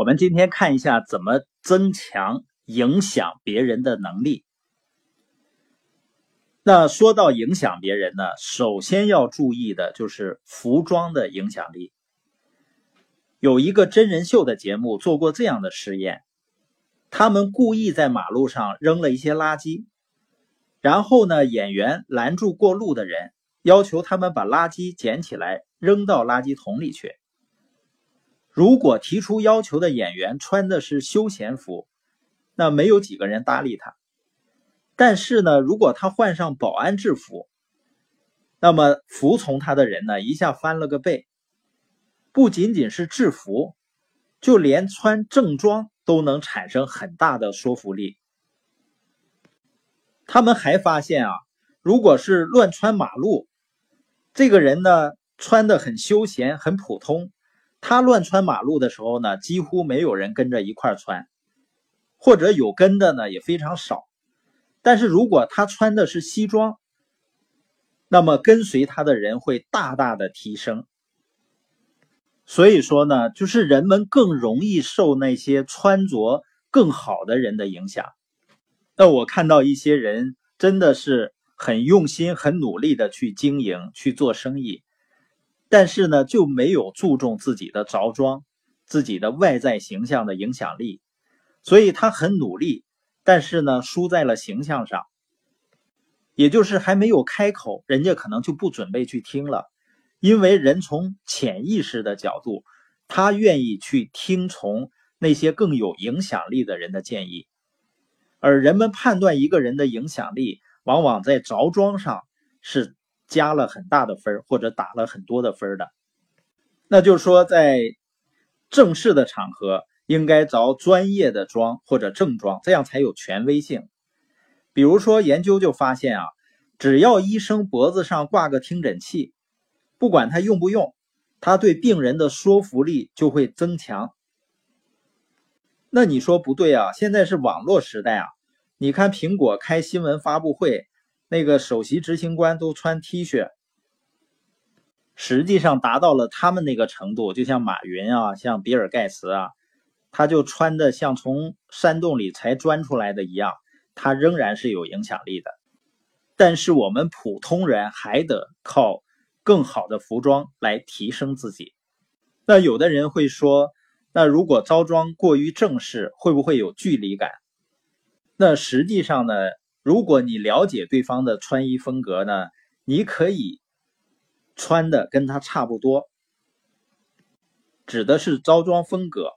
我们今天看一下怎么增强影响别人的能力。那说到影响别人呢，首先要注意的就是服装的影响力。有一个真人秀的节目做过这样的实验，他们故意在马路上扔了一些垃圾，然后呢，演员拦住过路的人，要求他们把垃圾捡起来扔到垃圾桶里去。如果提出要求的演员穿的是休闲服，那没有几个人搭理他。但是呢，如果他换上保安制服，那么服从他的人呢，一下翻了个倍。不仅仅是制服，就连穿正装都能产生很大的说服力。他们还发现啊，如果是乱穿马路，这个人呢穿的很休闲、很普通。他乱穿马路的时候呢，几乎没有人跟着一块穿，或者有跟的呢也非常少。但是如果他穿的是西装，那么跟随他的人会大大的提升。所以说呢，就是人们更容易受那些穿着更好的人的影响。那我看到一些人真的是很用心、很努力的去经营、去做生意。但是呢，就没有注重自己的着装、自己的外在形象的影响力，所以他很努力，但是呢，输在了形象上。也就是还没有开口，人家可能就不准备去听了，因为人从潜意识的角度，他愿意去听从那些更有影响力的人的建议，而人们判断一个人的影响力，往往在着装上是。加了很大的分或者打了很多的分的，那就是说，在正式的场合应该着专业的装或者正装，这样才有权威性。比如说，研究就发现啊，只要医生脖子上挂个听诊器，不管他用不用，他对病人的说服力就会增强。那你说不对啊？现在是网络时代啊，你看苹果开新闻发布会。那个首席执行官都穿 T 恤，实际上达到了他们那个程度，就像马云啊，像比尔盖茨啊，他就穿的像从山洞里才钻出来的一样，他仍然是有影响力的。但是我们普通人还得靠更好的服装来提升自己。那有的人会说，那如果着装过于正式，会不会有距离感？那实际上呢？如果你了解对方的穿衣风格呢，你可以穿的跟他差不多，指的是着装风格。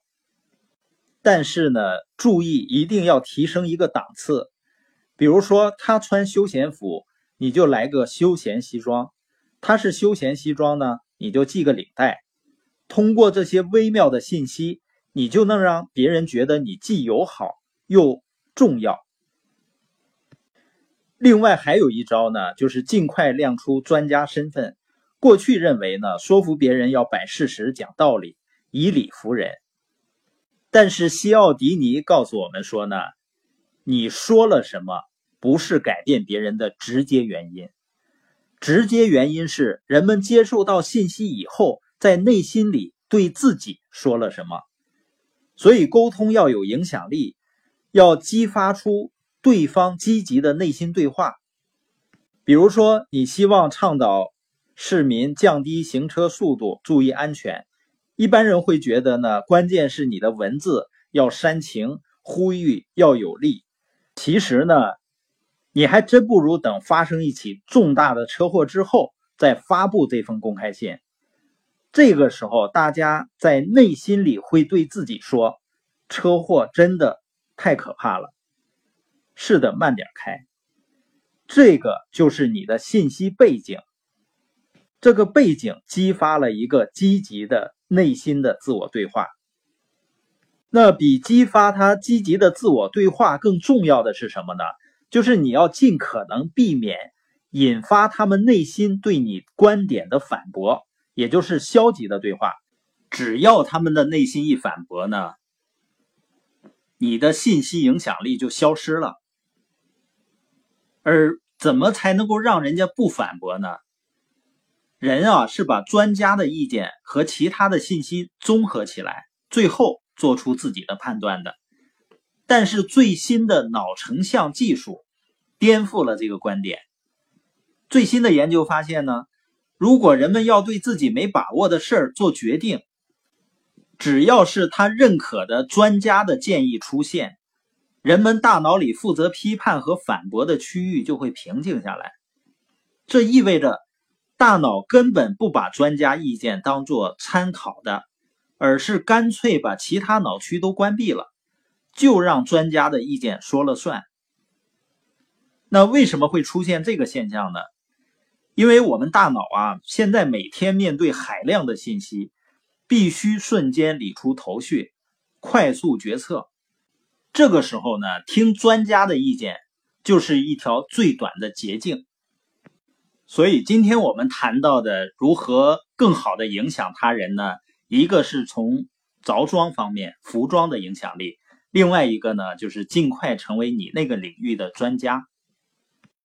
但是呢，注意一定要提升一个档次。比如说他穿休闲服，你就来个休闲西装；他是休闲西装呢，你就系个领带。通过这些微妙的信息，你就能让别人觉得你既友好又重要。另外还有一招呢，就是尽快亮出专家身份。过去认为呢，说服别人要摆事实、讲道理，以理服人。但是西奥迪尼告诉我们说呢，你说了什么不是改变别人的直接原因，直接原因是人们接受到信息以后，在内心里对自己说了什么。所以沟通要有影响力，要激发出。对方积极的内心对话，比如说，你希望倡导市民降低行车速度，注意安全。一般人会觉得呢，关键是你的文字要煽情，呼吁要有力。其实呢，你还真不如等发生一起重大的车祸之后再发布这封公开信。这个时候，大家在内心里会对自己说：“车祸真的太可怕了。”是的，慢点开。这个就是你的信息背景，这个背景激发了一个积极的内心的自我对话。那比激发他积极的自我对话更重要的是什么呢？就是你要尽可能避免引发他们内心对你观点的反驳，也就是消极的对话。只要他们的内心一反驳呢，你的信息影响力就消失了。而怎么才能够让人家不反驳呢？人啊，是把专家的意见和其他的信息综合起来，最后做出自己的判断的。但是最新的脑成像技术颠覆了这个观点。最新的研究发现呢，如果人们要对自己没把握的事儿做决定，只要是他认可的专家的建议出现，人们大脑里负责批判和反驳的区域就会平静下来。这意味着，大脑根本不把专家意见当作参考的，而是干脆把其他脑区都关闭了，就让专家的意见说了算。那为什么会出现这个现象呢？因为我们大脑啊，现在每天面对海量的信息。必须瞬间理出头绪，快速决策。这个时候呢，听专家的意见就是一条最短的捷径。所以，今天我们谈到的如何更好的影响他人呢？一个是从着装方面，服装的影响力；另外一个呢，就是尽快成为你那个领域的专家。